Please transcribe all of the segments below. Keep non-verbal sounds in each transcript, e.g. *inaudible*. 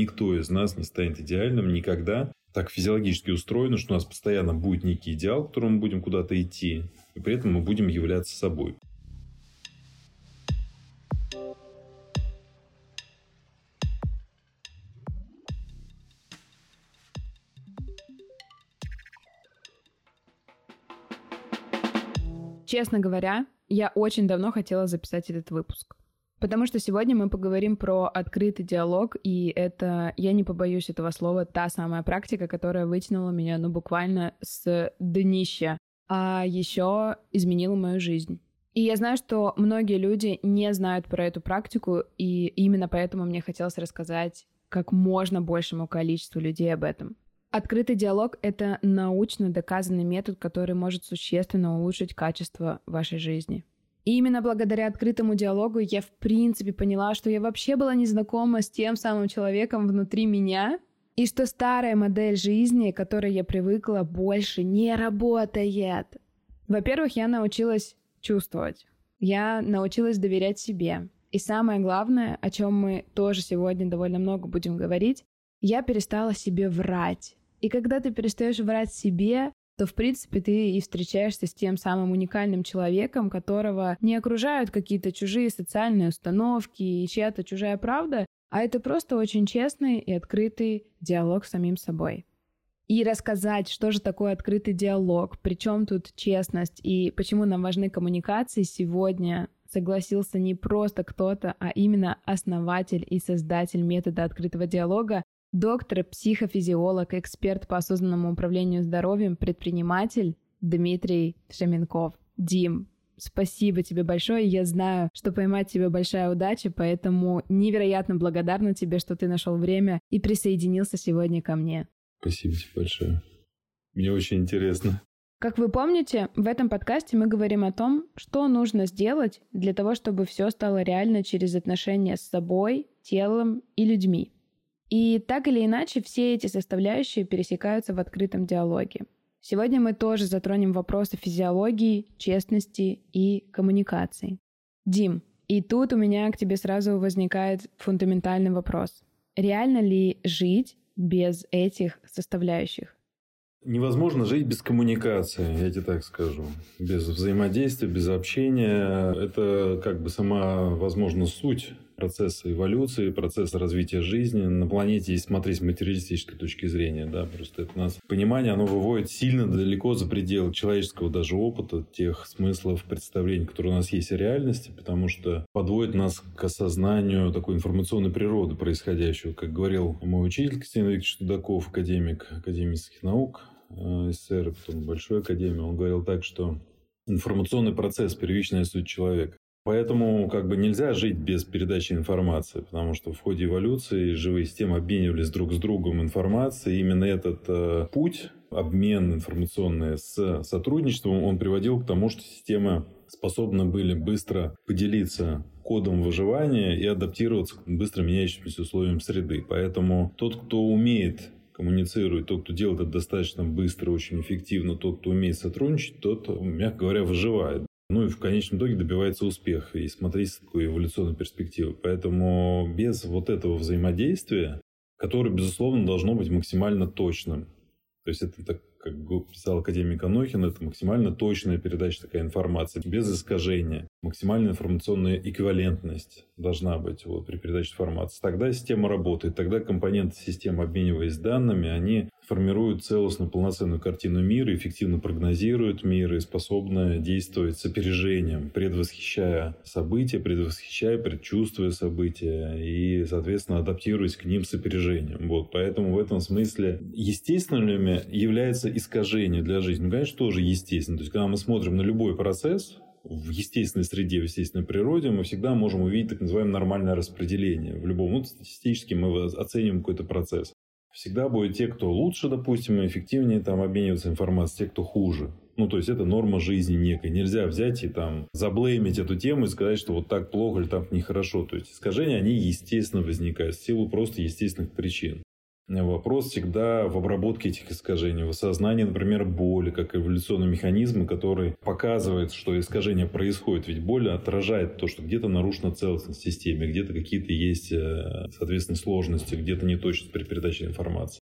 Никто из нас не станет идеальным никогда. Так физиологически устроено, что у нас постоянно будет некий идеал, к которому мы будем куда-то идти, и при этом мы будем являться собой. Честно говоря, я очень давно хотела записать этот выпуск. Потому что сегодня мы поговорим про открытый диалог, и это, я не побоюсь этого слова, та самая практика, которая вытянула меня, ну, буквально с днища, а еще изменила мою жизнь. И я знаю, что многие люди не знают про эту практику, и именно поэтому мне хотелось рассказать как можно большему количеству людей об этом. Открытый диалог — это научно доказанный метод, который может существенно улучшить качество вашей жизни. И именно благодаря открытому диалогу я в принципе поняла, что я вообще была не знакома с тем самым человеком внутри меня, и что старая модель жизни, к которой я привыкла, больше не работает. Во-первых, я научилась чувствовать. Я научилась доверять себе. И самое главное, о чем мы тоже сегодня довольно много будем говорить, я перестала себе врать. И когда ты перестаешь врать себе, то, в принципе, ты и встречаешься с тем самым уникальным человеком, которого не окружают какие-то чужие социальные установки и чья-то чужая правда, а это просто очень честный и открытый диалог с самим собой. И рассказать, что же такое открытый диалог, причем тут честность и почему нам важны коммуникации, сегодня согласился не просто кто-то, а именно основатель и создатель метода открытого диалога Доктор, психофизиолог, эксперт по осознанному управлению здоровьем, предприниматель Дмитрий Шаменков. Дим, спасибо тебе большое. Я знаю, что поймать тебя большая удача, поэтому невероятно благодарна тебе, что ты нашел время и присоединился сегодня ко мне. Спасибо тебе большое. Мне очень интересно. Как вы помните, в этом подкасте мы говорим о том, что нужно сделать для того, чтобы все стало реально через отношения с собой, телом и людьми. И так или иначе все эти составляющие пересекаются в открытом диалоге. Сегодня мы тоже затронем вопросы физиологии, честности и коммуникации. Дим, и тут у меня к тебе сразу возникает фундаментальный вопрос. Реально ли жить без этих составляющих? Невозможно жить без коммуникации, я тебе так скажу. Без взаимодействия, без общения. Это как бы сама, возможно, суть процесса эволюции, процесса развития жизни на планете, если смотреть с материалистической точки зрения, да, просто это нас понимание, оно выводит сильно далеко за пределы человеческого даже опыта, тех смыслов, представлений, которые у нас есть о реальности, потому что подводит нас к осознанию такой информационной природы происходящего. Как говорил мой учитель Константин Викторович Тудаков, академик академических наук, э, СССР, потом большой академии, он говорил так, что информационный процесс – первичная суть человека. Поэтому как бы нельзя жить без передачи информации, потому что в ходе эволюции живые системы обменивались друг с другом информацией. Именно этот э, путь, обмен информационный с сотрудничеством, он приводил к тому, что системы способны были быстро поделиться кодом выживания и адаптироваться к быстро меняющимся условиям среды. Поэтому тот, кто умеет коммуницирует, тот, кто делает это достаточно быстро, очень эффективно, тот, кто умеет сотрудничать, тот, мягко говоря, выживает. Ну и в конечном итоге добивается успеха и смотреть с такой эволюционной перспективы. Поэтому без вот этого взаимодействия, которое, безусловно, должно быть максимально точным. То есть это так как писал академик Анохин, это максимально точная передача такая информации, без искажения. Максимальная информационная эквивалентность должна быть вот, при передаче информации. Тогда система работает, тогда компоненты системы, обмениваясь данными, они формируют целостную, полноценную картину мира, эффективно прогнозируют мир и способны действовать с опережением, предвосхищая события, предвосхищая, предчувствуя события и, соответственно, адаптируясь к ним с опережением. Вот. Поэтому в этом смысле естественными является искажение для жизни. Ну, конечно, тоже естественно. То есть, когда мы смотрим на любой процесс, в естественной среде, в естественной природе, мы всегда можем увидеть так называемое нормальное распределение. В любом, ну, статистически мы оценим какой-то процесс. Всегда будет те, кто лучше, допустим, и эффективнее там обмениваться информацией, те, кто хуже. Ну, то есть, это норма жизни некой. Нельзя взять и там заблеймить эту тему и сказать, что вот так плохо или так нехорошо. То есть, искажения, они естественно возникают в силу просто естественных причин. Вопрос всегда в обработке этих искажений, в осознании, например, боли, как эволюционный механизм, который показывает, что искажение происходит. Ведь боль отражает то, что где-то нарушена целостность системы, где-то какие-то есть, э, соответственно, сложности, где-то неточность при передаче информации.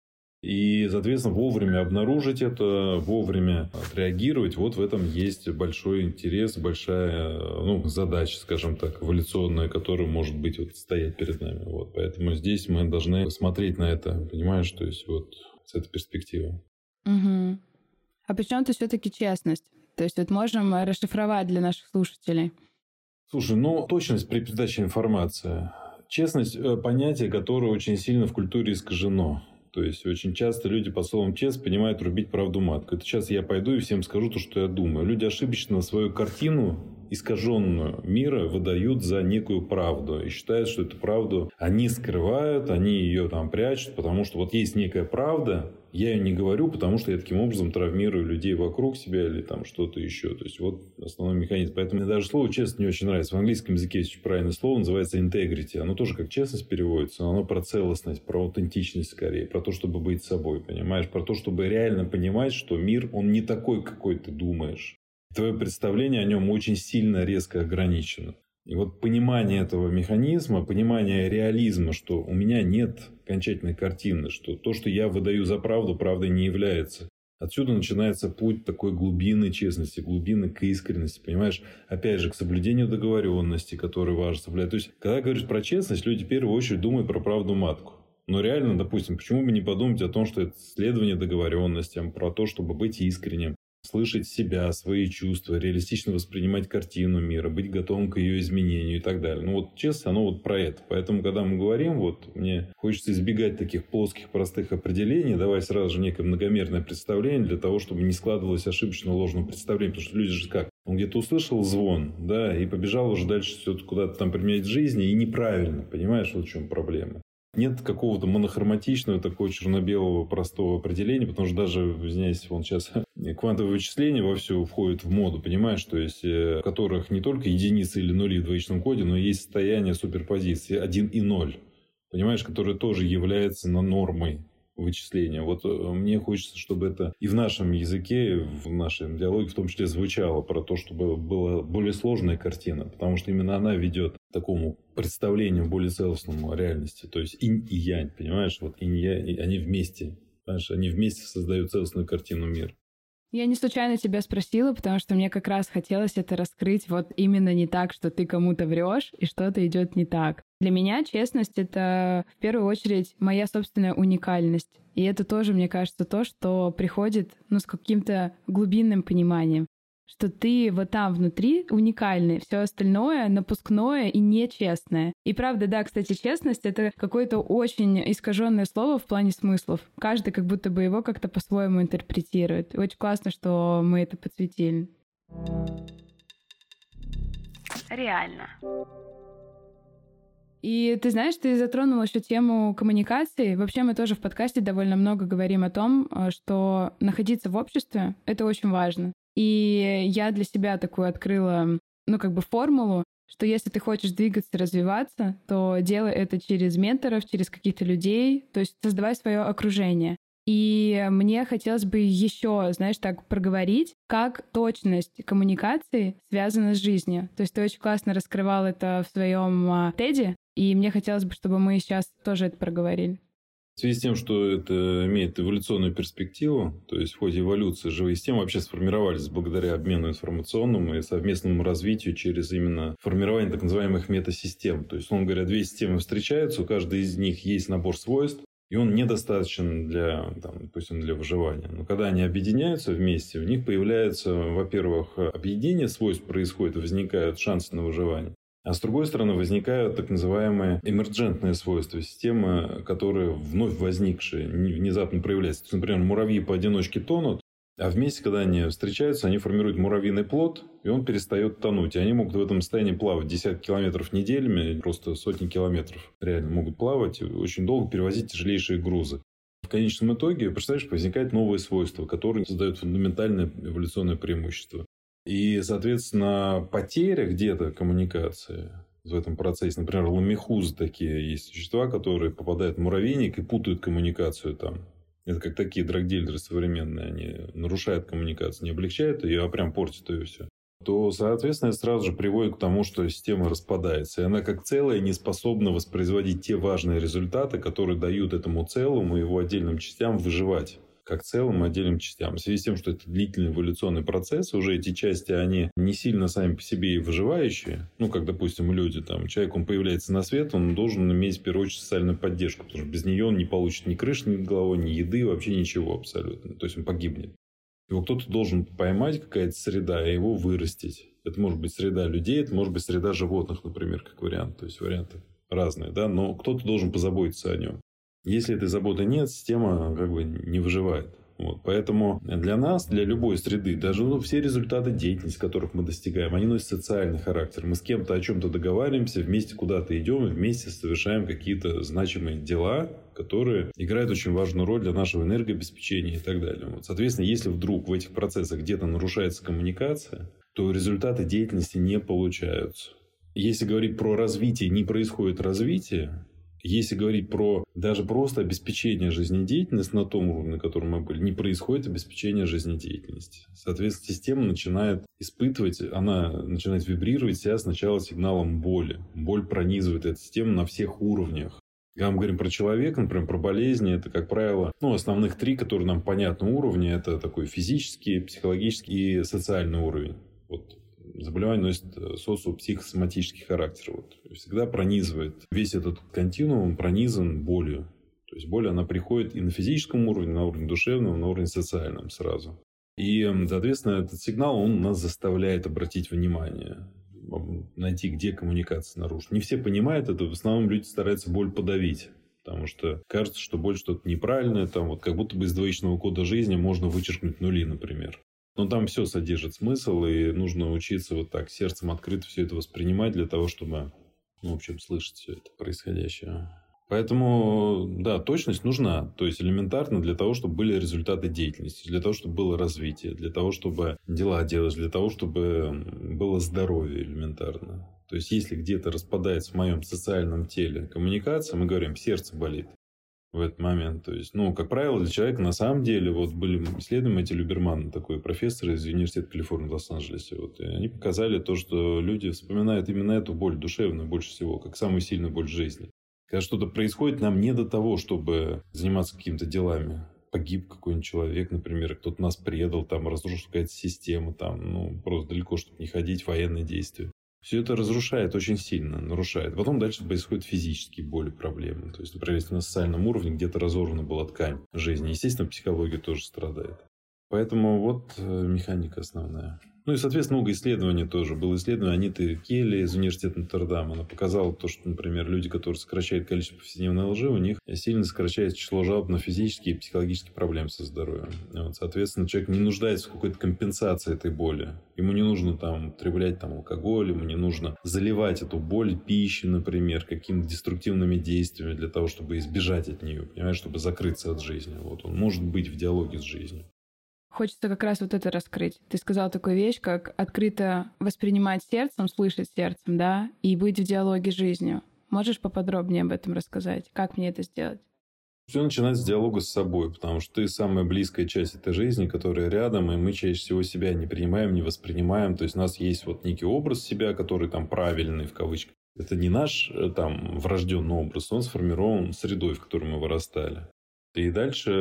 И, соответственно, вовремя обнаружить это, вовремя отреагировать, вот в этом есть большой интерес, большая ну, задача, скажем так, эволюционная, которая может быть вот стоять перед нами. Вот. Поэтому здесь мы должны смотреть на это, понимаешь, то есть вот с этой перспективы. Угу. А почему-то все-таки честность? То есть вот можем расшифровать для наших слушателей. Слушай, ну точность при передаче информации. Честность – понятие, которое очень сильно в культуре искажено. То есть очень часто люди по словам чест понимают рубить правду матку. Это сейчас я пойду и всем скажу то, что я думаю. Люди ошибочно свою картину искаженную мира выдают за некую правду и считают, что эту правду они скрывают, они ее там прячут, потому что вот есть некая правда, я ее не говорю, потому что я таким образом травмирую людей вокруг себя или там что-то еще. То есть, вот основной механизм. Поэтому мне даже слово честность не очень нравится. В английском языке есть очень правильное слово, называется integrity. Оно тоже как честность переводится, но оно про целостность, про аутентичность скорее, про то, чтобы быть собой, понимаешь? Про то, чтобы реально понимать, что мир, он не такой, какой ты думаешь. Твое представление о нем очень сильно резко ограничено. И вот понимание этого механизма, понимание реализма, что у меня нет окончательной картины, что то, что я выдаю за правду, правдой не является. Отсюда начинается путь такой глубины честности, глубины к искренности, понимаешь? Опять же, к соблюдению договоренности, которые важно соблюдать. То есть, когда говоришь про честность, люди в первую очередь думают про правду матку. Но реально, допустим, почему бы не подумать о том, что это следование договоренностям, про то, чтобы быть искренним, слышать себя, свои чувства, реалистично воспринимать картину мира, быть готовым к ее изменению и так далее. Ну вот честно, оно вот про это. Поэтому, когда мы говорим, вот мне хочется избегать таких плоских, простых определений, давай сразу же некое многомерное представление для того, чтобы не складывалось ошибочно ложное представление. Потому что люди же как? Он где-то услышал звон, да, и побежал уже дальше все куда-то там применять в жизни, и неправильно, понимаешь, вот в чем проблема. Нет какого-то монохроматичного, такого черно-белого простого определения, потому что даже, извиняюсь, он сейчас квантовые вычисления вовсю входят в моду, понимаешь, то есть э, в которых не только единицы или нули в двоичном коде, но есть состояние суперпозиции 1 и 0, понимаешь, которое тоже является на нормой вычисления. Вот э, мне хочется, чтобы это и в нашем языке, в нашем диалоге в том числе звучало про то, чтобы была более сложная картина, потому что именно она ведет к такому представлению более целостному о реальности. То есть инь и янь, понимаешь? Вот инь и янь, они вместе, понимаешь? Они вместе создают целостную картину мира. Я не случайно тебя спросила, потому что мне как раз хотелось это раскрыть вот именно не так, что ты кому-то врешь и что-то идет не так. Для меня честность — это в первую очередь моя собственная уникальность. И это тоже, мне кажется, то, что приходит ну, с каким-то глубинным пониманием что ты вот там внутри уникальный, все остальное напускное и нечестное. И правда, да, кстати, честность — это какое-то очень искаженное слово в плане смыслов. Каждый как будто бы его как-то по-своему интерпретирует. Очень классно, что мы это подсветили. Реально. И ты знаешь, ты затронул еще тему коммуникации. Вообще мы тоже в подкасте довольно много говорим о том, э, что находиться в обществе — это очень важно. И я для себя такую открыла, ну, как бы формулу, что если ты хочешь двигаться, развиваться, то делай это через менторов, через каких-то людей, то есть создавай свое окружение. И мне хотелось бы еще, знаешь, так проговорить, как точность коммуникации связана с жизнью. То есть ты очень классно раскрывал это в своем а, теде, и мне хотелось бы, чтобы мы сейчас тоже это проговорили. В связи с тем, что это имеет эволюционную перспективу, то есть в ходе эволюции живые системы вообще сформировались благодаря обмену информационному и совместному развитию через именно формирование так называемых метасистем. То есть, он говоря, две системы встречаются, у каждой из них есть набор свойств, и он недостаточен для, там, допустим, для выживания. Но когда они объединяются вместе, у них появляется, во-первых, объединение свойств происходит, возникают шансы на выживание. А с другой стороны, возникают так называемые эмерджентные свойства системы, которые вновь возникшие, внезапно проявляются. То есть, например, муравьи поодиночке тонут, а вместе, когда они встречаются, они формируют муравьиный плод, и он перестает тонуть. И они могут в этом состоянии плавать десятки километров неделями, просто сотни километров реально могут плавать, очень долго перевозить тяжелейшие грузы. В конечном итоге, представляешь, возникает новые свойства, которые создают фундаментальное эволюционное преимущество. И, соответственно, потеря где-то коммуникации в этом процессе. Например, ламихузы такие есть существа, которые попадают в муравейник и путают коммуникацию там. Это как такие драгдилеры современные. Они нарушают коммуникацию, не облегчают ее, а прям портят ее все то, соответственно, это сразу же приводит к тому, что система распадается. И она как целая не способна воспроизводить те важные результаты, которые дают этому целому и его отдельным частям выживать как целым отдельным частям. В связи с тем, что это длительный эволюционный процесс, уже эти части, они не сильно сами по себе и выживающие. Ну, как, допустим, люди, там, человек, он появляется на свет, он должен иметь, в первую очередь, социальную поддержку, потому что без нее он не получит ни крыши над головой, ни еды, вообще ничего абсолютно. То есть, он погибнет. Его кто-то должен поймать, какая-то среда, и его вырастить. Это может быть среда людей, это может быть среда животных, например, как вариант. То есть, варианты разные, да, но кто-то должен позаботиться о нем. Если этой заботы нет, система как бы не выживает. Вот, поэтому для нас, для любой среды, даже ну, все результаты деятельности, которых мы достигаем, они носят социальный характер. Мы с кем-то о чем-то договариваемся, вместе куда-то идем, и вместе совершаем какие-то значимые дела, которые играют очень важную роль для нашего энергообеспечения и так далее. Вот, соответственно, если вдруг в этих процессах где-то нарушается коммуникация, то результаты деятельности не получаются. Если говорить про развитие, не происходит развитие, если говорить про даже просто обеспечение жизнедеятельности на том уровне, на котором мы были, не происходит обеспечение жизнедеятельности. Соответственно, система начинает испытывать, она начинает вибрировать себя сначала сигналом боли. Боль пронизывает эту систему на всех уровнях. Когда мы говорим про человека, например, про болезни, это, как правило, ну, основных три, которые нам понятны уровни, это такой физический, психологический и социальный уровень. Вот заболевание носит э, социопсихосоматический характер. Вот. Всегда пронизывает. Весь этот континуум пронизан болью. То есть боль, она приходит и на физическом уровне, на уровне душевном, на уровне социальном сразу. И, соответственно, этот сигнал, он нас заставляет обратить внимание найти, где коммуникация нарушена. Не все понимают это, в основном люди стараются боль подавить. Потому что кажется, что боль что-то неправильное, там вот как будто бы из двоичного кода жизни можно вычеркнуть нули, например. Но там все содержит смысл, и нужно учиться вот так сердцем открыто все это воспринимать для того, чтобы, ну, в общем, слышать все это происходящее. Поэтому, да, точность нужна. То есть, элементарно для того, чтобы были результаты деятельности, для того, чтобы было развитие, для того, чтобы дела делать, для того, чтобы было здоровье элементарно. То есть, если где-то распадается в моем социальном теле коммуникация, мы говорим, сердце болит в этот момент. То есть, ну, как правило, для человека на самом деле, вот были исследования эти Люберман, такой профессор из Университета Калифорнии в Лос-Анджелесе, вот, и они показали то, что люди вспоминают именно эту боль душевную больше всего, как самую сильную боль жизни. Когда что-то происходит, нам не до того, чтобы заниматься какими-то делами. Погиб какой-нибудь человек, например, кто-то нас предал, там разрушена какая-то система, там, ну, просто далеко, чтобы не ходить, военные действия все это разрушает очень сильно, нарушает. Потом дальше происходят физические боли, проблемы. То есть, например, если на социальном уровне где-то разорвана была ткань жизни, естественно, психология тоже страдает. Поэтому вот э, механика основная. Ну и, соответственно, много исследований тоже. Было исследование Аниты Келли из университета Нотр-Дам. Она показала то, что, например, люди, которые сокращают количество повседневной лжи, у них сильно сокращается число жалоб на физические и психологические проблемы со здоровьем. Вот, соответственно, человек не нуждается в какой-то компенсации этой боли. Ему не нужно там употреблять там, алкоголь, ему не нужно заливать эту боль пищей, например, какими-то деструктивными действиями для того, чтобы избежать от нее, понимаешь, чтобы закрыться от жизни. Вот он может быть в диалоге с жизнью. Хочется как раз вот это раскрыть. Ты сказал такую вещь, как открыто воспринимать сердцем, слышать сердцем, да, и быть в диалоге с жизнью. Можешь поподробнее об этом рассказать? Как мне это сделать? Все начинается с диалога с собой, потому что ты самая близкая часть этой жизни, которая рядом, и мы чаще всего себя не принимаем, не воспринимаем. То есть у нас есть вот некий образ себя, который там правильный в кавычках. Это не наш э, там врожденный образ, он сформирован средой, в которой мы вырастали. И дальше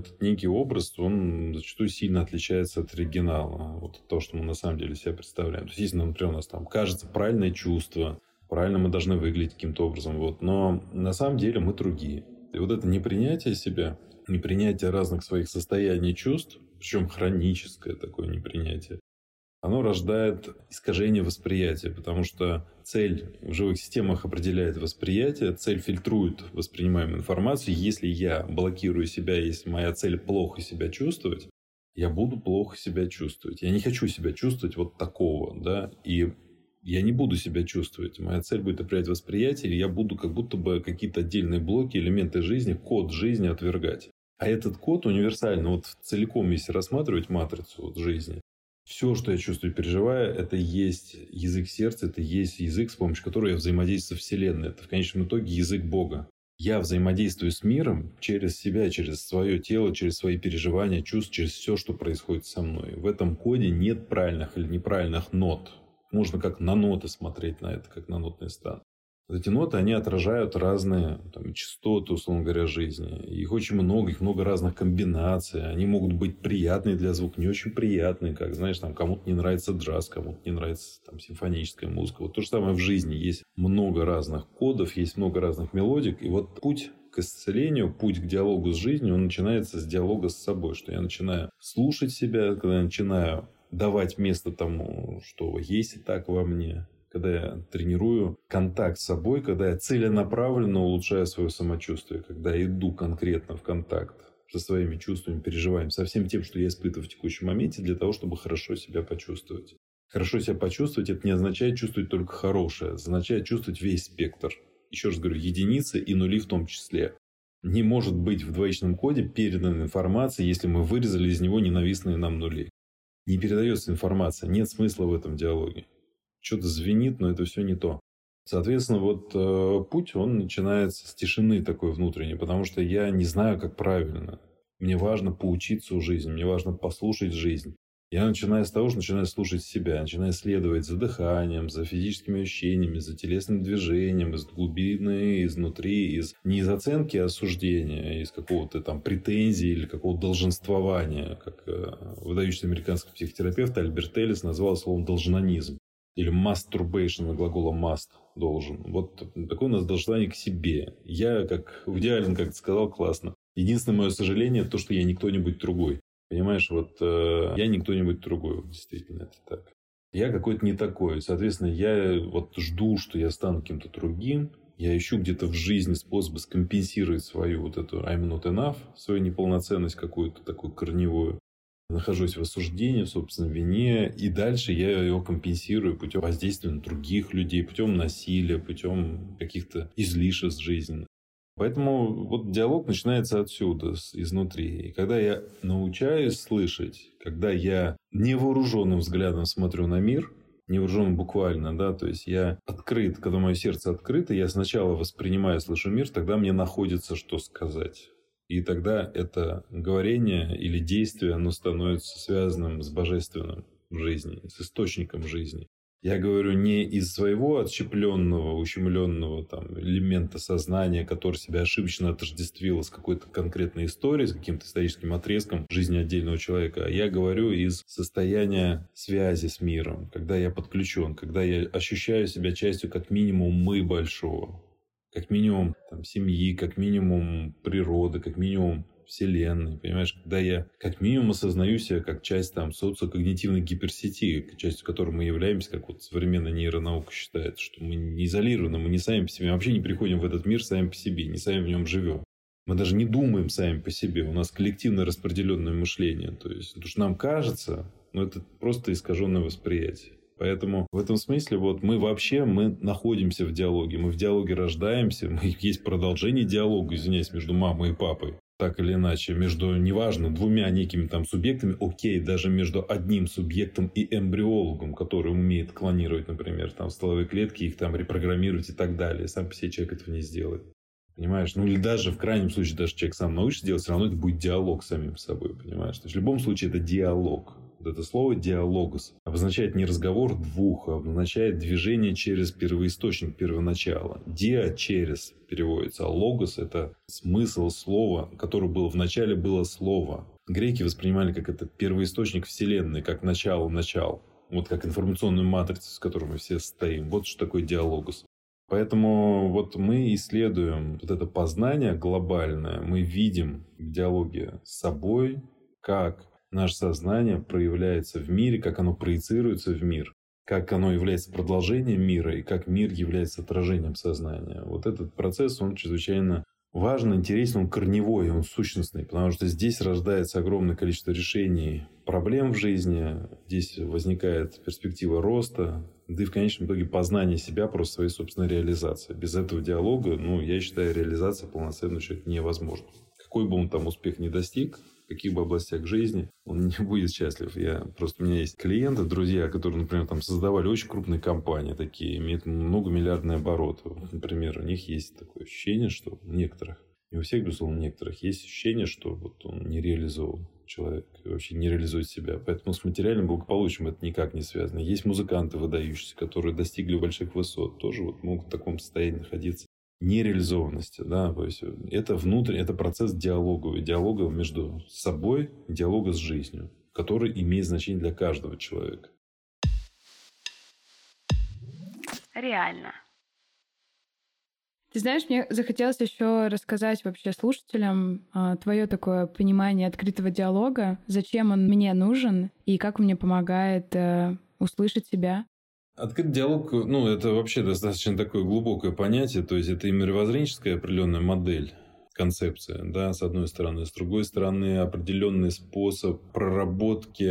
этот некий образ, он зачастую сильно отличается от оригинала. Вот то, что мы на самом деле себя представляем. То есть, если, например, у нас там кажется правильное чувство, правильно мы должны выглядеть каким-то образом, вот, но на самом деле мы другие. И вот это непринятие себя, непринятие разных своих состояний чувств, причем хроническое такое непринятие, оно рождает искажение восприятия, потому что цель в живых системах определяет восприятие, цель фильтрует воспринимаемую информацию. Если я блокирую себя, если моя цель плохо себя чувствовать, я буду плохо себя чувствовать. Я не хочу себя чувствовать вот такого, да, и я не буду себя чувствовать. Моя цель будет определять восприятие, и я буду как будто бы какие-то отдельные блоки, элементы жизни, код жизни отвергать. А этот код универсальный, вот целиком, если рассматривать матрицу вот жизни, Все, что я чувствую и переживаю, это есть язык сердца, это есть язык, с помощью которого я взаимодействую со Вселенной. Это в конечном итоге язык Бога. Я взаимодействую с миром через себя, через свое тело, через свои переживания, чувства, через все, что происходит со мной. В этом коде нет правильных или неправильных нот. Можно как на ноты смотреть на это, как на нотный стан. Эти ноты, они отражают разные там, частоты, условно говоря, жизни. Их очень много, их много разных комбинаций. Они могут быть приятные для звука, не очень приятные. Как, знаешь, там кому-то не нравится джаз, кому-то не нравится там, симфоническая музыка. Вот то же самое в жизни. Есть много разных кодов, есть много разных мелодик. И вот путь к исцелению, путь к диалогу с жизнью, он начинается с диалога с собой. Что я начинаю слушать себя, когда я начинаю давать место тому, что есть и так во мне, когда я тренирую контакт с собой, когда я целенаправленно улучшаю свое самочувствие, когда я иду конкретно в контакт со своими чувствами, переживаниями, со всем тем, что я испытываю в текущем моменте, для того, чтобы хорошо себя почувствовать. Хорошо себя почувствовать, это не означает чувствовать только хорошее, это означает чувствовать весь спектр. Еще раз говорю, единицы и нули в том числе. Не может быть в двоичном коде передана информация, если мы вырезали из него ненавистные нам нули. Не передается информация, нет смысла в этом диалоге что-то звенит, но это все не то. Соответственно, вот э, путь, он начинается с тишины такой внутренней, потому что я не знаю, как правильно. Мне важно поучиться у жизни, мне важно послушать жизнь. Я начинаю с того, что начинаю слушать себя, начинаю следовать за дыханием, за физическими ощущениями, за телесным движением, из глубины, изнутри, из не из оценки а осуждения, из какого-то там претензии или какого-то долженствования, как э, выдающийся американский психотерапевт Альберт Эллис назвал словом должнонизм или masturbation, глагола must должен. Вот такое у нас должное к себе. Я, как в идеален, как ты сказал, классно. Единственное мое сожаление, то, что я не кто-нибудь другой. Понимаешь, вот э, я не кто-нибудь другой. Действительно, это так. Я какой-то не такой. Соответственно, я вот жду, что я стану кем-то другим. Я ищу где-то в жизни способы скомпенсировать свою вот эту I'm not enough, свою неполноценность какую-то такую корневую нахожусь в осуждении, в собственной вине, и дальше я его компенсирую путем воздействия на других людей, путем насилия, путем каких-то излишеств жизни. Поэтому вот диалог начинается отсюда, изнутри. И когда я научаюсь слышать, когда я невооруженным взглядом смотрю на мир, невооруженным буквально, да, то есть я открыт, когда мое сердце открыто, я сначала воспринимаю, слышу мир, тогда мне находится что сказать. И тогда это говорение или действие, оно становится связанным с божественным в жизни, с источником жизни. Я говорю не из своего отщепленного, ущемленного там, элемента сознания, который себя ошибочно отождествило с какой-то конкретной историей, с каким-то историческим отрезком жизни отдельного человека, а я говорю из состояния связи с миром, когда я подключен, когда я ощущаю себя частью как минимум мы большого как минимум там, семьи, как минимум природы, как минимум Вселенной, понимаешь, когда я как минимум осознаю себя как часть там социокогнитивной гиперсети, частью которой мы являемся, как вот современная нейронаука считает, что мы не изолированы, мы не сами по себе, вообще не приходим в этот мир сами по себе, не сами в нем живем. Мы даже не думаем сами по себе, у нас коллективно распределенное мышление. То есть, то, что нам кажется, но ну, это просто искаженное восприятие. Поэтому в этом смысле вот мы вообще мы находимся в диалоге, мы в диалоге рождаемся, *laughs* мы есть продолжение диалога, извиняюсь, между мамой и папой так или иначе, между, неважно, двумя некими там субъектами, окей, даже между одним субъектом и эмбриологом, который умеет клонировать, например, там стволовые клетки, их там репрограммировать и так далее. Сам по себе человек этого не сделает. Понимаешь? Ну или даже в крайнем случае, даже человек сам научится делать, все равно это будет диалог с самим собой, понимаешь? То есть в любом случае это диалог. Вот это слово «диалогос» обозначает не разговор двух, а обозначает движение через первоисточник, первоначало. «Диа» – «через» переводится, а «логос» – это смысл слова, которое было в начале, было слово. Греки воспринимали как это первоисточник Вселенной, как начало-начал. Вот как информационную матрицу, с которой мы все стоим. Вот что такое диалогос. Поэтому вот мы исследуем вот это познание глобальное, мы видим в диалоге с собой, как наше сознание проявляется в мире, как оно проецируется в мир, как оно является продолжением мира и как мир является отражением сознания. Вот этот процесс, он чрезвычайно важен, интересен, он корневой, он сущностный, потому что здесь рождается огромное количество решений проблем в жизни, здесь возникает перспектива роста, да и в конечном итоге познание себя просто своей собственной реализации. Без этого диалога, ну, я считаю, реализация полноценного человека невозможна. Какой бы он там успех не достиг, каких бы областях жизни, он не *laughs* будет счастлив. Я просто у меня есть клиенты, друзья, которые, например, там создавали очень крупные компании, такие имеют многомиллиардные обороты. Например, у них есть такое ощущение, что у некоторых, не у всех, безусловно, у некоторых есть ощущение, что вот он не реализован человек вообще не реализует себя. Поэтому с материальным благополучием это никак не связано. Есть музыканты выдающиеся, которые достигли больших высот, тоже вот могут в таком состоянии находиться нереализованности, да, то есть это внутренний, это процесс диалога, диалога между собой, диалога с жизнью, который имеет значение для каждого человека. Реально. Ты знаешь, мне захотелось еще рассказать вообще слушателям а, твое такое понимание открытого диалога, зачем он мне нужен и как он мне помогает а, услышать себя. Открытый диалог, ну, это вообще достаточно такое глубокое понятие, то есть это и мировоззренческая определенная модель, концепция, да, с одной стороны. С другой стороны, определенный способ проработки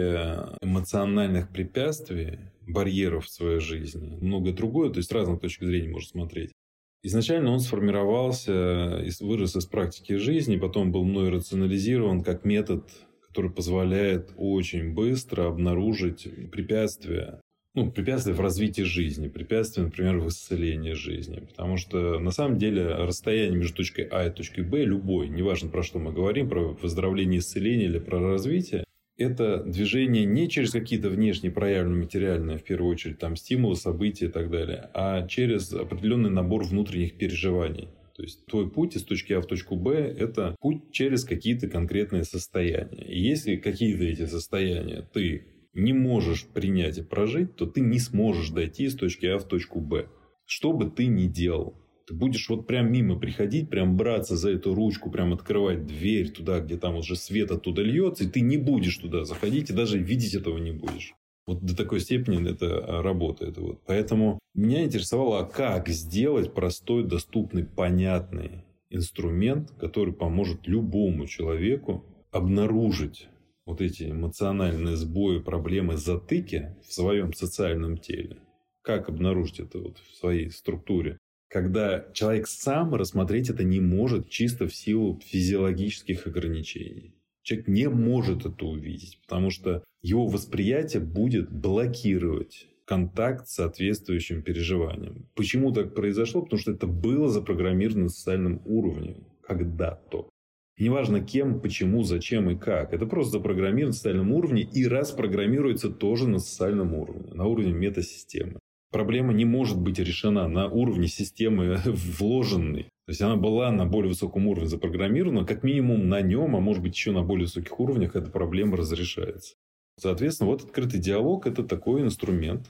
эмоциональных препятствий, барьеров в своей жизни. Многое другое, то есть с разных точек зрения можно смотреть. Изначально он сформировался, вырос из практики жизни, потом был мной рационализирован как метод, который позволяет очень быстро обнаружить препятствия ну, препятствия в развитии жизни, препятствия, например, в исцелении жизни. Потому что, на самом деле, расстояние между точкой А и точкой Б, любой, неважно, про что мы говорим, про выздоровление, исцеление или про развитие, это движение не через какие-то внешние проявленные материальные, в первую очередь, там, стимулы, события и так далее, а через определенный набор внутренних переживаний. То есть твой путь из точки А в точку Б – это путь через какие-то конкретные состояния. И если какие-то эти состояния ты не можешь принять и прожить, то ты не сможешь дойти из точки А в точку Б. Что бы ты ни делал. Ты будешь вот прям мимо приходить, прям браться за эту ручку, прям открывать дверь туда, где там уже свет оттуда льется, и ты не будешь туда заходить, и даже видеть этого не будешь. Вот до такой степени это работает. Вот. Поэтому меня интересовало, а как сделать простой, доступный, понятный инструмент, который поможет любому человеку обнаружить вот эти эмоциональные сбои, проблемы, затыки в своем социальном теле. Как обнаружить это вот в своей структуре? Когда человек сам рассмотреть это не может чисто в силу физиологических ограничений. Человек не может это увидеть, потому что его восприятие будет блокировать контакт с соответствующим переживанием. Почему так произошло? Потому что это было запрограммировано на социальном уровне когда-то. Неважно кем, почему, зачем и как. Это просто запрограммировано на социальном уровне и распрограммируется тоже на социальном уровне, на уровне метасистемы. Проблема не может быть решена на уровне системы вложенной. То есть она была на более высоком уровне запрограммирована, как минимум на нем, а может быть еще на более высоких уровнях эта проблема разрешается. Соответственно, вот открытый диалог – это такой инструмент,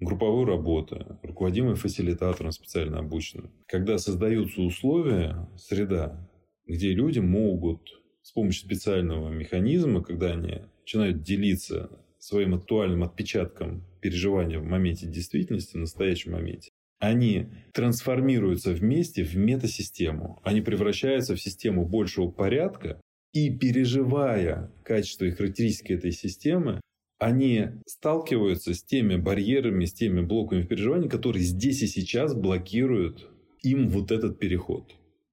групповой работы, руководимый фасилитатором специально обученным. Когда создаются условия, среда, где люди могут с помощью специального механизма, когда они начинают делиться своим актуальным отпечатком переживания в моменте действительности, в настоящем моменте, они трансформируются вместе в метасистему. Они превращаются в систему большего порядка, и переживая качество и характеристики этой системы, они сталкиваются с теми барьерами, с теми блоками переживаний, которые здесь и сейчас блокируют им вот этот переход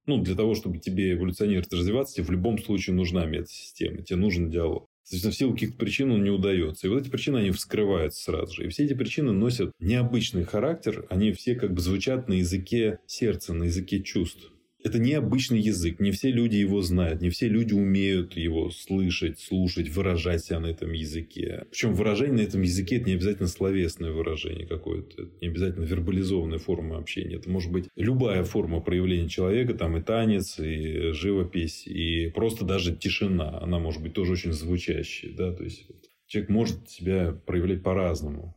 ну, для того, чтобы тебе эволюционировать, развиваться, тебе в любом случае нужна метасистема, тебе нужен диалог. Соответственно, в силу каких-то причин он не удается. И вот эти причины, они вскрываются сразу же. И все эти причины носят необычный характер. Они все как бы звучат на языке сердца, на языке чувств это необычный язык, не все люди его знают, не все люди умеют его слышать, слушать, выражать себя на этом языке. Причем выражение на этом языке это не обязательно словесное выражение какое-то, это не обязательно вербализованная форма общения. Это может быть любая форма проявления человека, там и танец, и живопись, и просто даже тишина. Она может быть тоже очень звучащей. Да? То есть человек может себя проявлять по-разному.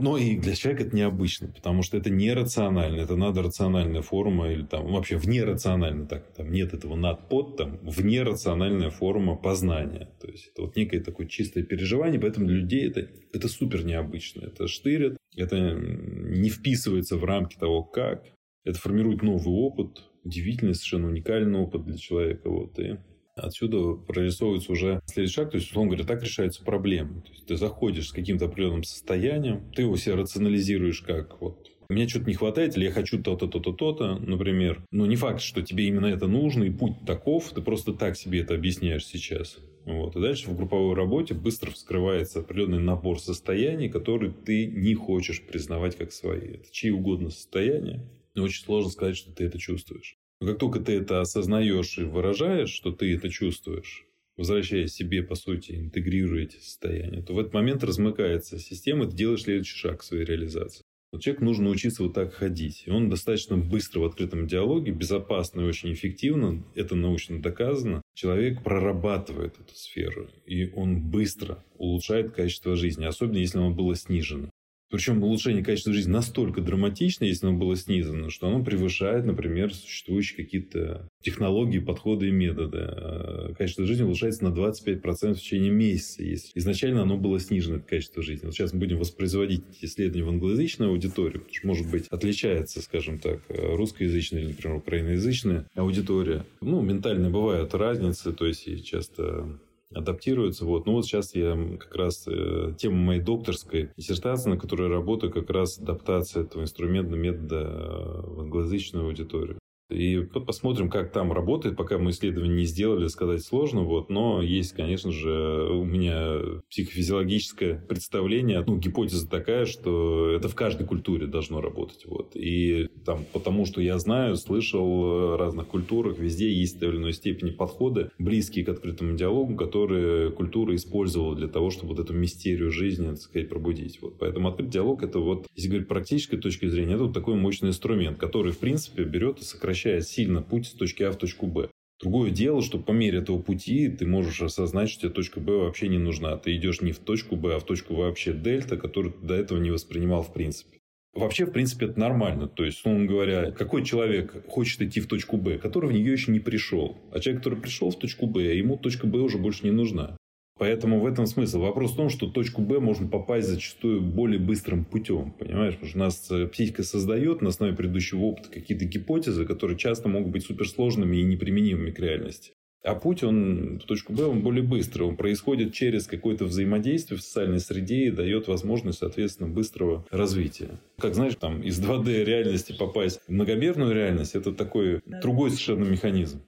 Но и для человека это необычно, потому что это нерационально, это надо рациональная форма или там вообще внерационально, так, там нет этого над-под, там внерациональная форма познания. То есть это вот некое такое чистое переживание, поэтому для людей это, это супер необычно. Это штырит, это не вписывается в рамки того, как. Это формирует новый опыт, удивительный, совершенно уникальный опыт для человека. Вот, и Отсюда прорисовывается уже следующий шаг. То есть, условно говоря, так решаются проблемы. То есть, ты заходишь с каким-то определенным состоянием, ты его себе рационализируешь как вот мне что-то не хватает, или я хочу то-то, то-то, то-то, например. Но не факт, что тебе именно это нужно, и путь таков, ты просто так себе это объясняешь сейчас. Вот. И дальше в групповой работе быстро вскрывается определенный набор состояний, которые ты не хочешь признавать как свои. Это чьи угодно состояния. Но очень сложно сказать, что ты это чувствуешь. Но как только ты это осознаешь и выражаешь, что ты это чувствуешь, возвращая себе, по сути, интегрируя эти состояния, то в этот момент размыкается система, ты делаешь следующий шаг к своей реализации. Вот человеку нужно учиться вот так ходить. И он достаточно быстро в открытом диалоге, безопасно и очень эффективно, это научно доказано, человек прорабатывает эту сферу. И он быстро улучшает качество жизни, особенно если оно было снижено. Причем улучшение качества жизни настолько драматично, если оно было снизано, что оно превышает, например, существующие какие-то технологии, подходы и методы. А качество жизни улучшается на 25% в течение месяца, если изначально оно было снижено, качество жизни. Вот сейчас мы будем воспроизводить исследования в англоязычную аудиторию, потому что, может быть, отличается, скажем так, русскоязычная или, например, украиноязычная аудитория. Ну, ментально бывают разницы, то есть часто адаптируются. Вот. Ну вот сейчас я как раз э, тема моей докторской диссертации, на которой работаю, как раз адаптация этого инструмента метода э, в англоязычную аудиторию. И посмотрим, как там работает. Пока мы исследования не сделали, сказать сложно. Вот. Но есть, конечно же, у меня психофизиологическое представление. Ну, гипотеза такая, что это в каждой культуре должно работать. Вот. И там, потому что я знаю, слышал в разных культурах, везде есть в той или иной степени подходы, близкие к открытому диалогу, которые культура использовала для того, чтобы вот эту мистерию жизни, так сказать, пробудить. Вот. Поэтому открытый диалог, это вот, если говорить практической точки зрения, это вот такой мощный инструмент, который, в принципе, берет и сокращает сокращает сильно путь с точки А в точку Б. Другое дело, что по мере этого пути ты можешь осознать, что тебе точка Б вообще не нужна. Ты идешь не в точку Б, а в точку вообще дельта, которую ты до этого не воспринимал в принципе. Вообще, в принципе, это нормально. То есть, условно говоря, какой человек хочет идти в точку Б, который в нее еще не пришел. А человек, который пришел в точку Б, ему точка Б уже больше не нужна. Поэтому в этом смысл. Вопрос в том, что точку Б можно попасть зачастую более быстрым путем. Понимаешь? Потому что у нас э, психика создает на основе предыдущего опыта какие-то гипотезы, которые часто могут быть суперсложными и неприменимыми к реальности. А путь, он в точку Б, он более быстрый. Он происходит через какое-то взаимодействие в социальной среде и дает возможность, соответственно, быстрого развития. Как знаешь, там из 2D реальности попасть в многомерную реальность, это такой другой совершенно механизм.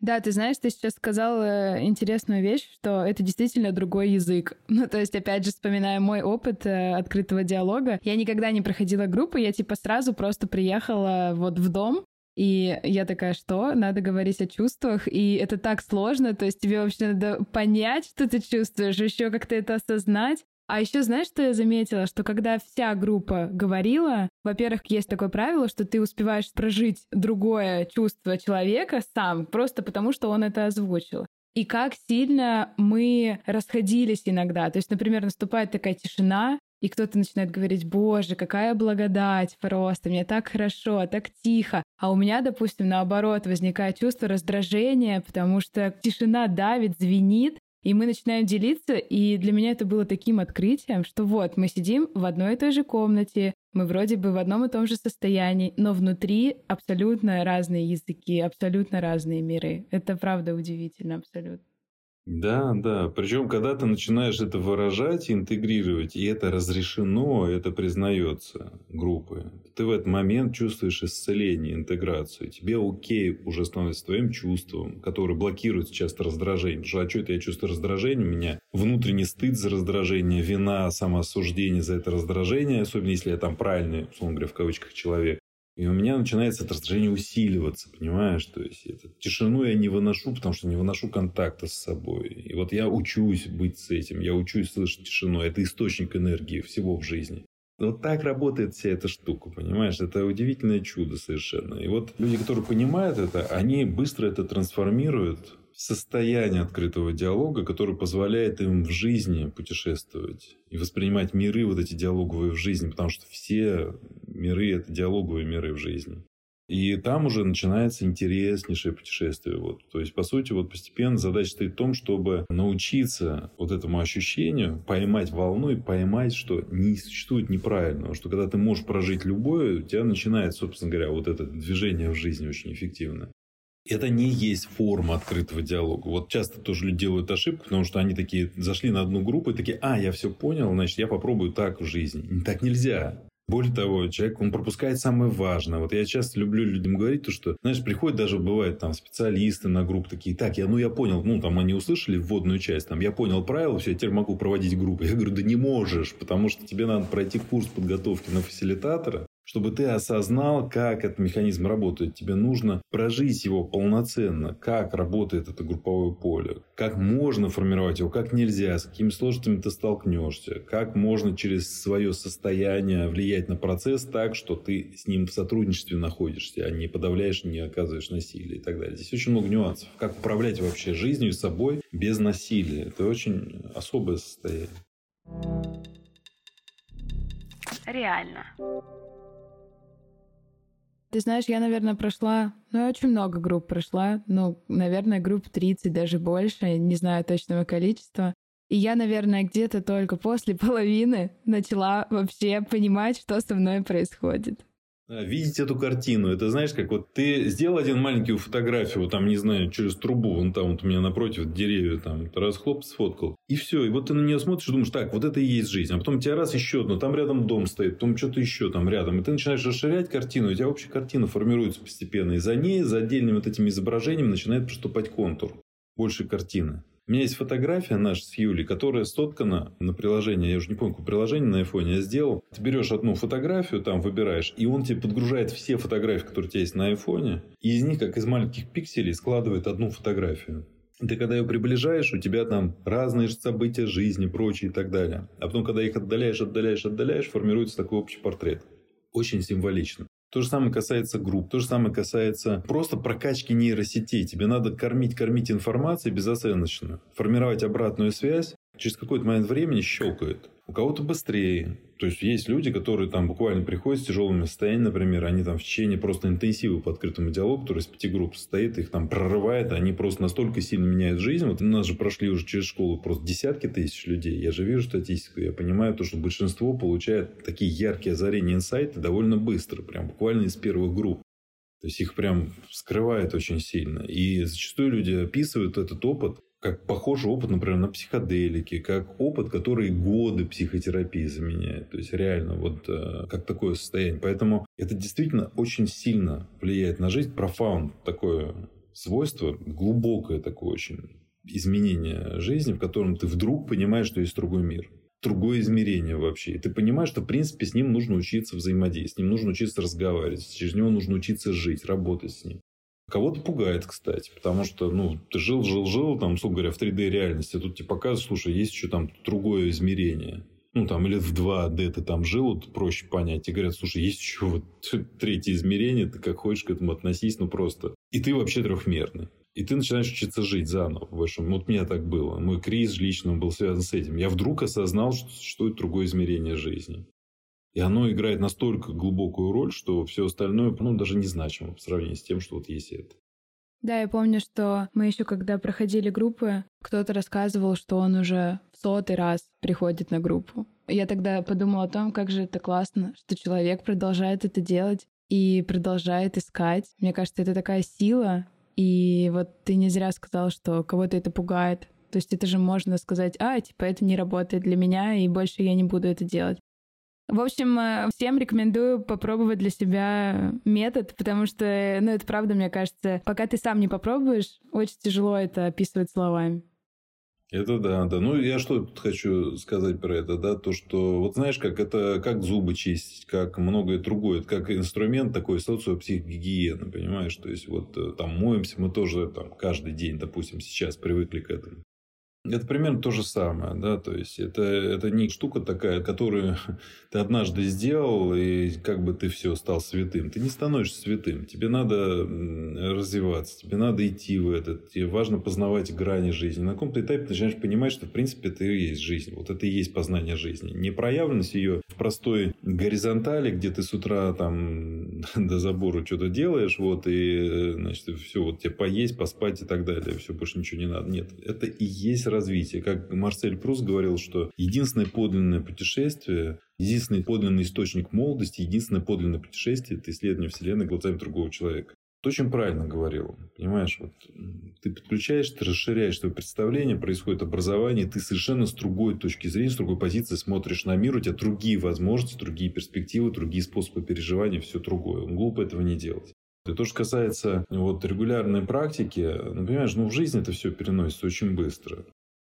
Да, ты знаешь, ты сейчас сказал интересную вещь, что это действительно другой язык. *laughs* Ну, то есть, опять же, вспоминая мой опыт э, открытого диалога, я никогда не проходила группы, я типа сразу просто приехала вот в дом, и я такая, что? Надо говорить о чувствах, и это так сложно, то есть тебе вообще надо понять, что ты чувствуешь, еще как-то это осознать. А еще знаешь, что я заметила? Что когда вся группа говорила, во-первых, есть такое правило, что ты успеваешь прожить другое чувство человека сам, просто потому что он это озвучил. И как сильно мы расходились иногда. То есть, например, наступает такая тишина, и кто-то начинает говорить, боже, какая благодать просто, мне так хорошо, так тихо. А у меня, допустим, наоборот, возникает чувство раздражения, потому что тишина давит, звенит, и мы начинаем делиться, и для меня это было таким открытием, что вот, мы сидим в одной и той же комнате, мы вроде бы в одном и том же состоянии, но внутри абсолютно разные языки, абсолютно разные миры. Это правда удивительно, абсолютно. Да, да. Причем, когда ты начинаешь это выражать, интегрировать, и это разрешено, это признается группой, ты в этот момент чувствуешь исцеление, интеграцию. Тебе окей уже становится твоим чувством, которое блокирует часто раздражение. Потому что, а что это я чувствую раздражение? У меня внутренний стыд за раздражение, вина, самоосуждение за это раздражение, особенно если я там правильный, условно говоря, в кавычках человек. И у меня начинается это раздражение усиливаться, понимаешь? То есть, это, тишину я не выношу, потому что не выношу контакта с собой. И вот я учусь быть с этим, я учусь слышать тишину. Это источник энергии всего в жизни. Вот так работает вся эта штука, понимаешь? Это удивительное чудо совершенно. И вот люди, которые понимают это, они быстро это трансформируют состояние открытого диалога, которое позволяет им в жизни путешествовать и воспринимать миры вот эти диалоговые в жизни, потому что все миры — это диалоговые миры в жизни. И там уже начинается интереснейшее путешествие. Вот. То есть, по сути, вот постепенно задача стоит в том, чтобы научиться вот этому ощущению, поймать волну и поймать, что не существует неправильного, что когда ты можешь прожить любое, у тебя начинает, собственно говоря, вот это движение в жизни очень эффективно это не есть форма открытого диалога. Вот часто тоже люди делают ошибку, потому что они такие зашли на одну группу и такие, а, я все понял, значит, я попробую так в жизни. Так нельзя. Более того, человек, он пропускает самое важное. Вот я часто люблю людям говорить, то, что, знаешь, приходят даже, бывает, там, специалисты на группу такие, так, я, ну, я понял, ну, там, они услышали вводную часть, там, я понял правила, все, я теперь могу проводить группу. Я говорю, да не можешь, потому что тебе надо пройти курс подготовки на фасилитатора, чтобы ты осознал, как этот механизм работает. Тебе нужно прожить его полноценно, как работает это групповое поле, как можно формировать его, как нельзя, с какими сложностями ты столкнешься, как можно через свое состояние влиять на процесс так, что ты с ним в сотрудничестве находишься, а не подавляешь, не оказываешь насилие и так далее. Здесь очень много нюансов. Как управлять вообще жизнью и собой без насилия. Это очень особое состояние. Реально. Ты знаешь, я, наверное, прошла, ну, я очень много групп прошла, ну, наверное, групп 30, даже больше, не знаю точного количества. И я, наверное, где-то только после *laughs* половины начала вообще понимать, что со мной происходит. А, видеть эту картину. Это знаешь, как вот ты сделал один маленькую фотографию, вот там, не знаю, через трубу, вон там вот у меня напротив деревья, там, раз хлоп, сфоткал. И все. И вот ты на нее смотришь и думаешь, так, вот это и есть жизнь. А потом у тебя раз еще одно, там рядом дом стоит, потом что-то еще там рядом. И ты начинаешь расширять картину, у тебя общая картина формируется постепенно. И за ней, за отдельными вот этими изображениями начинает поступать контур больше картины. У меня есть фотография наша с Юлей, которая соткана на приложение. Я уже не помню, какое приложение на айфоне я сделал. Ты берешь одну фотографию, там выбираешь, и он тебе подгружает все фотографии, которые у тебя есть на айфоне. И из них, как из маленьких пикселей, складывает одну фотографию. Ты когда ее приближаешь, у тебя там разные события жизни, прочие и так далее. А потом, когда их отдаляешь, отдаляешь, отдаляешь, формируется такой общий портрет. Очень символично. То же самое касается групп, то же самое касается просто прокачки нейросетей. Тебе надо кормить, кормить информацией безоценочно, формировать обратную связь, через какой-то момент времени щелкает. У кого-то быстрее, то есть, есть люди, которые там буквально приходят с тяжелыми состояниями, например, они там в течение просто интенсива по открытому диалогу, который из пяти групп состоит, их там прорывает, они просто настолько сильно меняют жизнь. Вот у нас же прошли уже через школу просто десятки тысяч людей. Я же вижу статистику, я понимаю то, что большинство получает такие яркие озарения, инсайты довольно быстро, прям буквально из первых групп. То есть их прям вскрывает очень сильно. И зачастую люди описывают этот опыт как похожий опыт, например, на психоделики, как опыт, который годы психотерапии заменяет. То есть реально вот э, как такое состояние. Поэтому это действительно очень сильно влияет на жизнь. Профаунд такое свойство, глубокое такое очень изменение жизни, в котором ты вдруг понимаешь, что есть другой мир другое измерение вообще. И ты понимаешь, что, в принципе, с ним нужно учиться взаимодействовать, с ним нужно учиться разговаривать, через него нужно учиться жить, работать с ним. Кого-то пугает, кстати, потому что, ну, ты жил, жил, жил, там, условно говоря, в 3D реальности, а тут тебе показывают, слушай, есть еще там другое измерение. Ну, там, или в 2D ты там жил, вот проще понять. И говорят, слушай, есть еще вот *laughs* третье измерение, ты как хочешь к этому относись, ну, просто. И ты вообще трехмерный. И ты начинаешь учиться жить заново. В общем, вот у меня так было. Мой кризис лично был связан с этим. Я вдруг осознал, что существует другое измерение жизни. И оно играет настолько глубокую роль, что все остальное, ну, даже незначимо по сравнению с тем, что вот есть это. Да, я помню, что мы еще когда проходили группы, кто-то рассказывал, что он уже в сотый раз приходит на группу. Я тогда подумала о том, как же это классно, что человек продолжает это делать и продолжает искать. Мне кажется, это такая сила. И вот ты не зря сказал, что кого-то это пугает. То есть это же можно сказать, а, типа, это не работает для меня, и больше я не буду это делать. В общем, э, всем рекомендую попробовать для себя метод, потому что, ну, это правда, мне кажется, пока ты сам не попробуешь, очень тяжело это описывать словами. Это да, да. Ну, я что тут хочу сказать про это, да, то, что, вот знаешь, как это, как зубы чистить, как многое другое, это как инструмент такой социопсихогигиены, понимаешь, то есть, вот э, там моемся мы тоже там каждый день, допустим, сейчас привыкли к этому. Это примерно то же самое, да, то есть это, это не штука такая, которую *laughs* ты однажды сделал, и как бы ты все стал святым. Ты не становишься святым. Тебе надо развиваться, тебе надо идти в это. Тебе важно познавать грани жизни. На каком-то этапе ты начинаешь понимать, что в принципе это и есть жизнь. Вот это и есть познание жизни. Не проявленность ее в простой горизонтали, где ты с утра там *laughs* до забора что-то делаешь, вот, и, значит, все, вот тебе поесть, поспать и так далее. Все, больше ничего не надо. Нет, это и есть развития. Как Марсель Прус говорил, что единственное подлинное путешествие, единственный подлинный источник молодости, единственное подлинное путешествие – это исследование Вселенной глазами другого человека. Ты очень правильно говорил. Понимаешь, вот ты подключаешь, ты расширяешь твое представление, происходит образование, ты совершенно с другой точки зрения, с другой позиции смотришь на мир, у тебя другие возможности, другие перспективы, другие способы переживания, все другое. Глупо этого не делать. И то, что касается вот, регулярной практики, ну, понимаешь, ну, в жизни это все переносится очень быстро.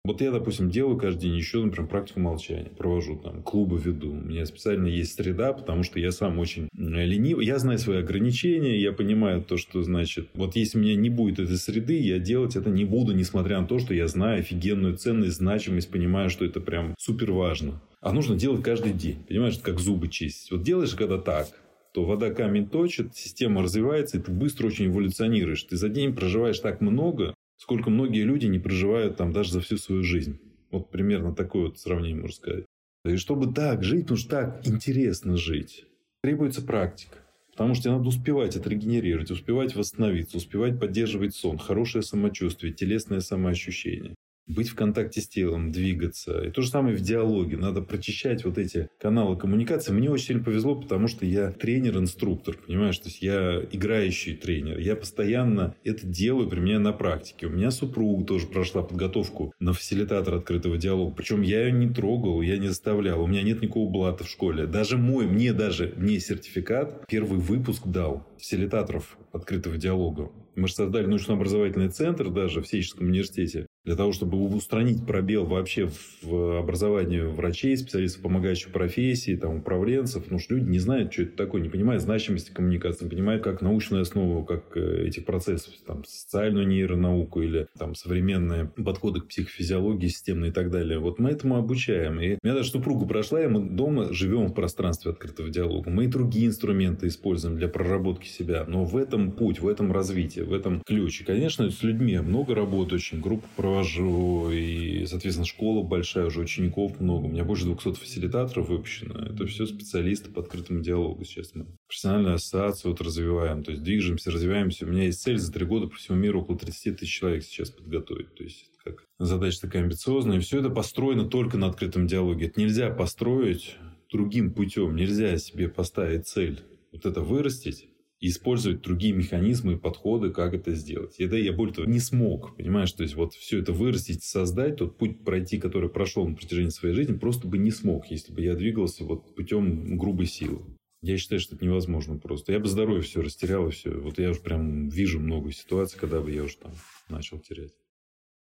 Вот я, допустим, делаю каждый день еще, например, практику молчания. Провожу там, клубы веду. У меня специально есть среда, потому что я сам очень ленивый. Я знаю свои ограничения, я понимаю то, что значит... Вот если у меня не будет этой среды, я делать это не буду, несмотря на то, что я знаю офигенную ценность, значимость, понимаю, что это прям супер важно. А нужно делать каждый день. Понимаешь, как зубы чистить. Вот делаешь, когда так, то вода камень точит, система развивается, и ты быстро очень эволюционируешь. Ты за день проживаешь так много, сколько многие люди не проживают там даже за всю свою жизнь. Вот примерно такое вот сравнение можно сказать. И чтобы так жить, нужно так интересно жить. Требуется практика. Потому что тебе надо успевать отрегенерировать, успевать восстановиться, успевать поддерживать сон, хорошее самочувствие, телесное самоощущение быть в контакте с телом, двигаться. И то же самое в диалоге. Надо прочищать вот эти каналы коммуникации. Мне очень сильно повезло, потому что я тренер-инструктор, понимаешь? То есть я играющий тренер. Я постоянно это делаю, применяю на практике. У меня супруга тоже прошла подготовку на фасилитатор открытого диалога. Причем я ее не трогал, я не заставлял. У меня нет никакого блата в школе. Даже мой, мне даже, мне сертификат, первый выпуск дал фасилитаторов открытого диалога. Мы же создали научно-образовательный центр даже в Сеческом университете для того, чтобы устранить пробел вообще в образовании врачей, специалистов помогающих профессии, там, управленцев, потому что люди не знают, что это такое, не понимают значимости коммуникации, не понимают, как научную основу, как э, этих процессов, там, социальную нейронауку или там современные подходы к психофизиологии системной и так далее. Вот мы этому обучаем. И у меня даже супруга прошла, и мы дома живем в пространстве открытого диалога. Мы и другие инструменты используем для проработки себя. Но в этом путь, в этом развитии, в этом ключ. И, конечно, с людьми много работы очень, группа провожу, и, соответственно, школа большая, уже учеников много. У меня больше 200 фасилитаторов выпущено. Это все специалисты по открытому диалогу сейчас мы. Профессиональную ассоциацию вот развиваем, то есть движемся, развиваемся. У меня есть цель за три года по всему миру около 30 тысяч человек сейчас подготовить. То есть как задача такая амбициозная. И все это построено только на открытом диалоге. Это нельзя построить другим путем. Нельзя себе поставить цель вот это вырастить и использовать другие механизмы и подходы, как это сделать. Это я более того не смог, понимаешь, то есть вот все это вырастить, создать, тот путь пройти, который прошел на протяжении своей жизни, просто бы не смог, если бы я двигался вот путем грубой силы. Я считаю, что это невозможно просто. Я бы здоровье все растерял, и все. Вот я уже прям вижу много ситуаций, когда бы я уже там начал терять.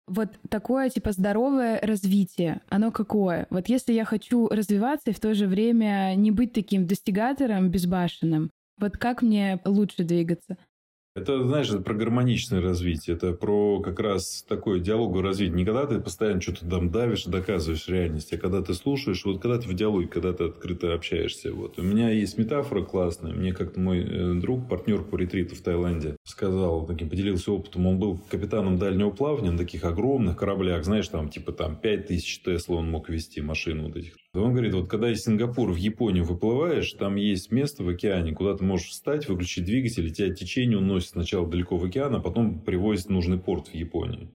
Вот такое, типа, здоровое развитие, оно какое? Вот если я хочу развиваться и в то же время не быть таким достигатором безбашенным, вот как мне лучше двигаться? Это, знаешь, про гармоничное развитие. Это про как раз такое диалоговое развитие. Не когда ты постоянно что-то там давишь, доказываешь реальность, а когда ты слушаешь, вот когда ты в диалоге, когда ты открыто общаешься. Вот. У меня есть метафора классная. Мне как-то мой э, друг, партнер по ретриту в Таиланде, сказал, таким поделился опытом. Он был капитаном дальнего плавания на таких огромных кораблях. Знаешь, там типа там 5000 Тесла он мог вести машину вот этих. Он говорит, вот когда из Сингапура в Японию выплываешь, там есть место в океане, куда ты можешь встать, выключить двигатель, и тебя течение уносит сначала далеко в океан, а потом привозит в нужный порт в Японии.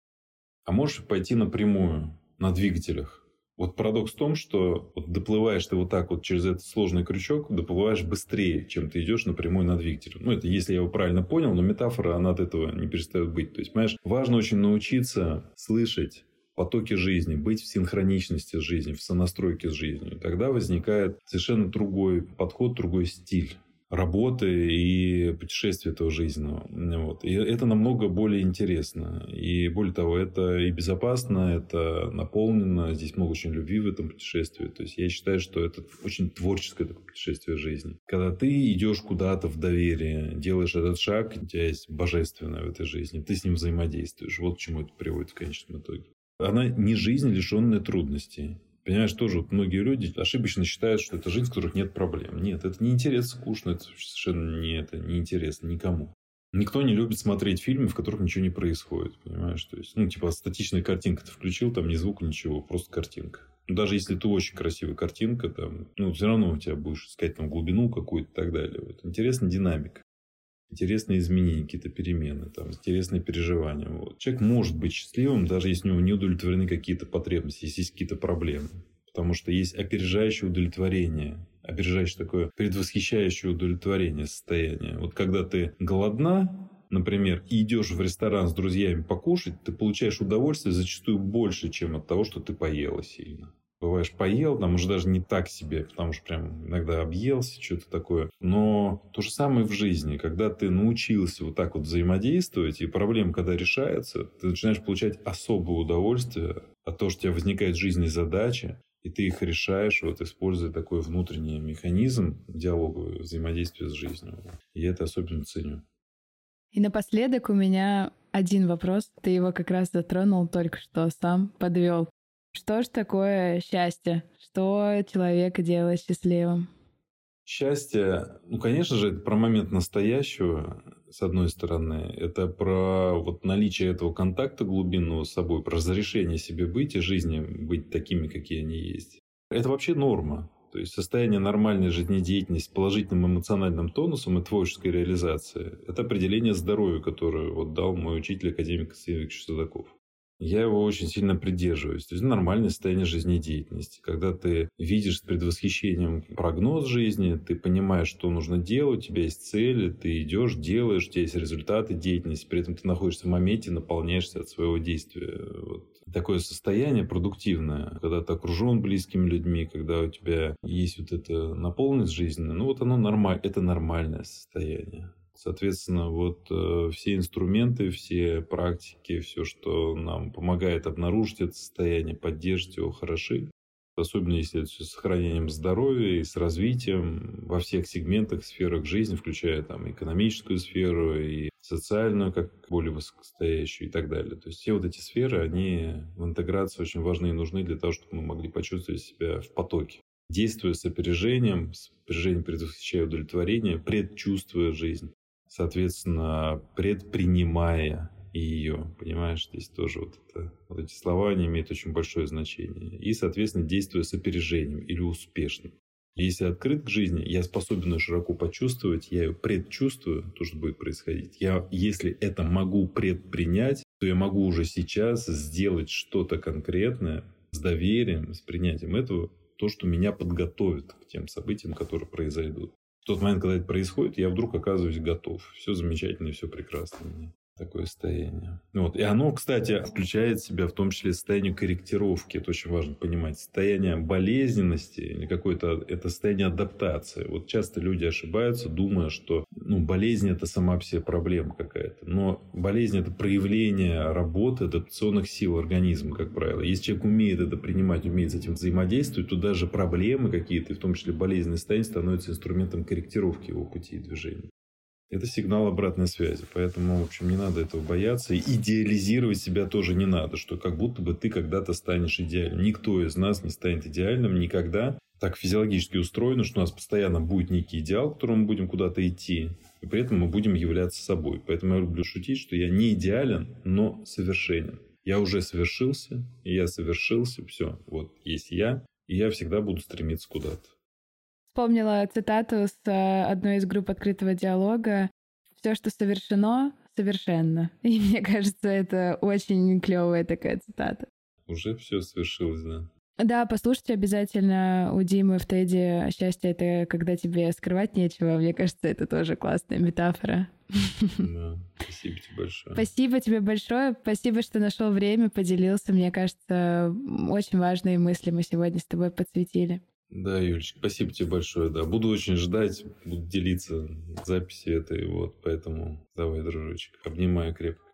А можешь пойти напрямую на двигателях. Вот парадокс в том, что вот доплываешь ты вот так вот через этот сложный крючок, доплываешь быстрее, чем ты идешь напрямую на двигатель. Ну, это если я его правильно понял, но метафора, она от этого не перестает быть. То есть, понимаешь, важно очень научиться слышать потоки жизни, быть в синхроничности с жизнью, в сонастройке с жизнью. Тогда возникает совершенно другой подход, другой стиль работы и путешествия этого жизненного. Вот. И это намного более интересно. И более того, это и безопасно, это наполнено. Здесь много очень любви в этом путешествии. То есть я считаю, что это очень творческое такое путешествие жизни. Когда ты идешь куда-то в доверие, делаешь этот шаг, у тебя есть божественное в этой жизни, ты с ним взаимодействуешь. Вот к чему это приводит в конечном итоге. Она не жизнь, лишенная трудностей. Понимаешь, тоже вот многие люди ошибочно считают, что это жизнь, в которых нет проблем. Нет, это не интересно, скучно, это совершенно не это, не интересно никому. Никто не любит смотреть фильмы, в которых ничего не происходит, понимаешь? То есть, ну, типа, статичная картинка ты включил, там ни звука, ничего, просто картинка. Ну, даже если это очень красивая картинка, там, ну, все равно у тебя будешь искать там глубину какую-то и так далее. Вот. Интересна динамика интересные изменения, какие-то перемены, там, интересные переживания. Вот. Человек может быть счастливым, даже если у него не удовлетворены какие-то потребности, если есть какие-то проблемы. Потому что есть опережающее удовлетворение, опережающее такое предвосхищающее удовлетворение состояние. Вот когда ты голодна, например, и идешь в ресторан с друзьями покушать, ты получаешь удовольствие зачастую больше, чем от того, что ты поела сильно. Бываешь, поел, там уже даже не так себе, потому что прям иногда объелся, что-то такое. Но то же самое в жизни. Когда ты научился вот так вот взаимодействовать, и проблема, когда решается, ты начинаешь получать особое удовольствие от того, что у тебя возникает в жизни задача, и ты их решаешь, вот используя такой внутренний механизм диалога, взаимодействия с жизнью. И это особенно ценю. И напоследок у меня один вопрос. Ты его как раз затронул только что, сам подвел. Что ж такое счастье? Что человека делает счастливым? Счастье, ну, конечно же, это про момент настоящего, с одной стороны. Это про вот наличие этого контакта глубинного с собой, про разрешение себе быть и жизни быть такими, какие они есть. Это вообще норма. То есть состояние нормальной жизнедеятельности с положительным эмоциональным тонусом и творческой реализацией – это определение здоровья, которое вот дал мой учитель, академик Сергей Судаков я его очень сильно придерживаюсь. То есть нормальное состояние жизнедеятельности. Когда ты видишь с предвосхищением прогноз жизни, ты понимаешь, что нужно делать, у тебя есть цели, ты идешь, делаешь, у тебя есть результаты деятельности, при этом ты находишься в моменте, наполняешься от своего действия. Вот. Такое состояние продуктивное, когда ты окружен близкими людьми, когда у тебя есть вот эта наполненность жизненная, ну вот оно нормально, это нормальное состояние. Соответственно, вот э, все инструменты, все практики, все, что нам помогает обнаружить это состояние, поддерживать его, хороши. Особенно если это с сохранением здоровья и с развитием во всех сегментах, сферах жизни, включая там экономическую сферу и социальную, как более высокостоящую и так далее. То есть все вот эти сферы, они в интеграции очень важны и нужны для того, чтобы мы могли почувствовать себя в потоке. Действуя с опережением, с опережением предвосхищая удовлетворение, предчувствуя жизнь соответственно, предпринимая ее, понимаешь, здесь тоже вот, это, вот эти слова, они имеют очень большое значение. И, соответственно, действуя с опережением или успешно. Если открыт к жизни, я способен ее широко почувствовать, я ее предчувствую, то, что будет происходить. Я, если это могу предпринять, то я могу уже сейчас сделать что-то конкретное с доверием, с принятием этого, то, что меня подготовит к тем событиям, которые произойдут тот момент, когда это происходит, я вдруг оказываюсь готов. Все замечательно, все прекрасно такое состояние. Вот. И оно, кстати, включает в себя в том числе состояние корректировки. Это очень важно понимать. Состояние болезненности или какое-то это состояние адаптации. Вот часто люди ошибаются, думая, что ну, болезнь это сама по себе проблема какая-то. Но болезнь это проявление работы адаптационных сил организма, как правило. Если человек умеет это принимать, умеет с этим взаимодействовать, то даже проблемы какие-то, в том числе болезненные состояния, становятся инструментом корректировки его пути движения. Это сигнал обратной связи. Поэтому, в общем, не надо этого бояться. И идеализировать себя тоже не надо, что как будто бы ты когда-то станешь идеальным. Никто из нас не станет идеальным никогда. Так физиологически устроено, что у нас постоянно будет некий идеал, к которому мы будем куда-то идти. И при этом мы будем являться собой. Поэтому я люблю шутить, что я не идеален, но совершенен. Я уже совершился, я совершился. Все, вот есть я, и я всегда буду стремиться куда-то вспомнила цитату с э, одной из групп открытого диалога. Все, что совершено, совершенно. *laughs* И мне кажется, это очень клевая такая цитата. Уже все совершилось, да. Да, послушайте обязательно у Димы в Теди «Счастье — это когда тебе скрывать нечего». Мне кажется, это тоже классная метафора. *laughs* Да, спасибо тебе большое. Спасибо тебе большое. Спасибо, что нашел время, поделился. Мне кажется, очень важные мысли мы сегодня с тобой подсветили. Да, Юлечка, спасибо тебе большое. Да, буду очень ждать, буду делиться записи этой, вот, поэтому давай, дружочек, обнимаю крепко.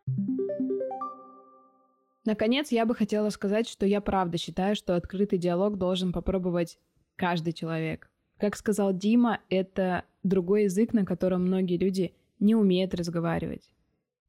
Наконец, я бы хотела сказать, что я правда считаю, что открытый диалог должен попробовать каждый человек. Как сказал Дима, это другой язык, на котором многие люди не умеют разговаривать.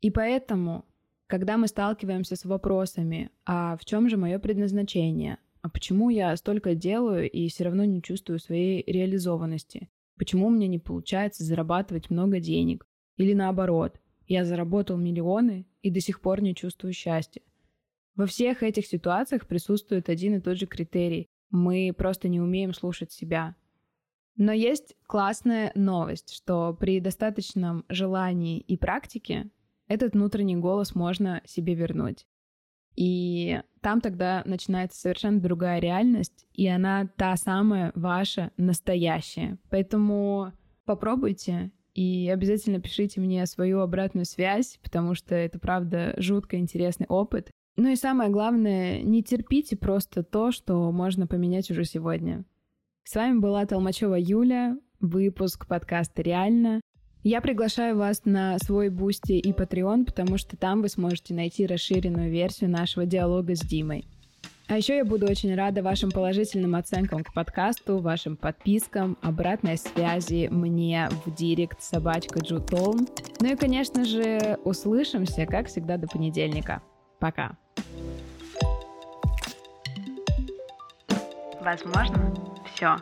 И поэтому, когда мы сталкиваемся с вопросами, а в чем же мое предназначение, а почему я столько делаю и все равно не чувствую своей реализованности? Почему мне не получается зарабатывать много денег? Или наоборот, я заработал миллионы и до сих пор не чувствую счастья. Во всех этих ситуациях присутствует один и тот же критерий. Мы просто не умеем слушать себя. Но есть классная новость, что при достаточном желании и практике этот внутренний голос можно себе вернуть. И там тогда начинается совершенно другая реальность, и она та самая ваша настоящая. Поэтому попробуйте И обязательно пишите мне свою обратную связь, потому что это, правда, жутко интересный опыт. Ну и самое главное, не терпите просто то, что можно поменять уже сегодня. С вами была Толмачева Юля, выпуск подкаста «Реально». Я приглашаю вас на свой Boosty и Patreon, потому что там вы сможете найти расширенную версию нашего диалога с Димой. А еще я буду очень рада вашим положительным оценкам к подкасту, вашим подпискам, обратной связи мне в директ собачка Джутолм. Ну и, конечно же, услышимся, как всегда, до понедельника. Пока. Возможно, все.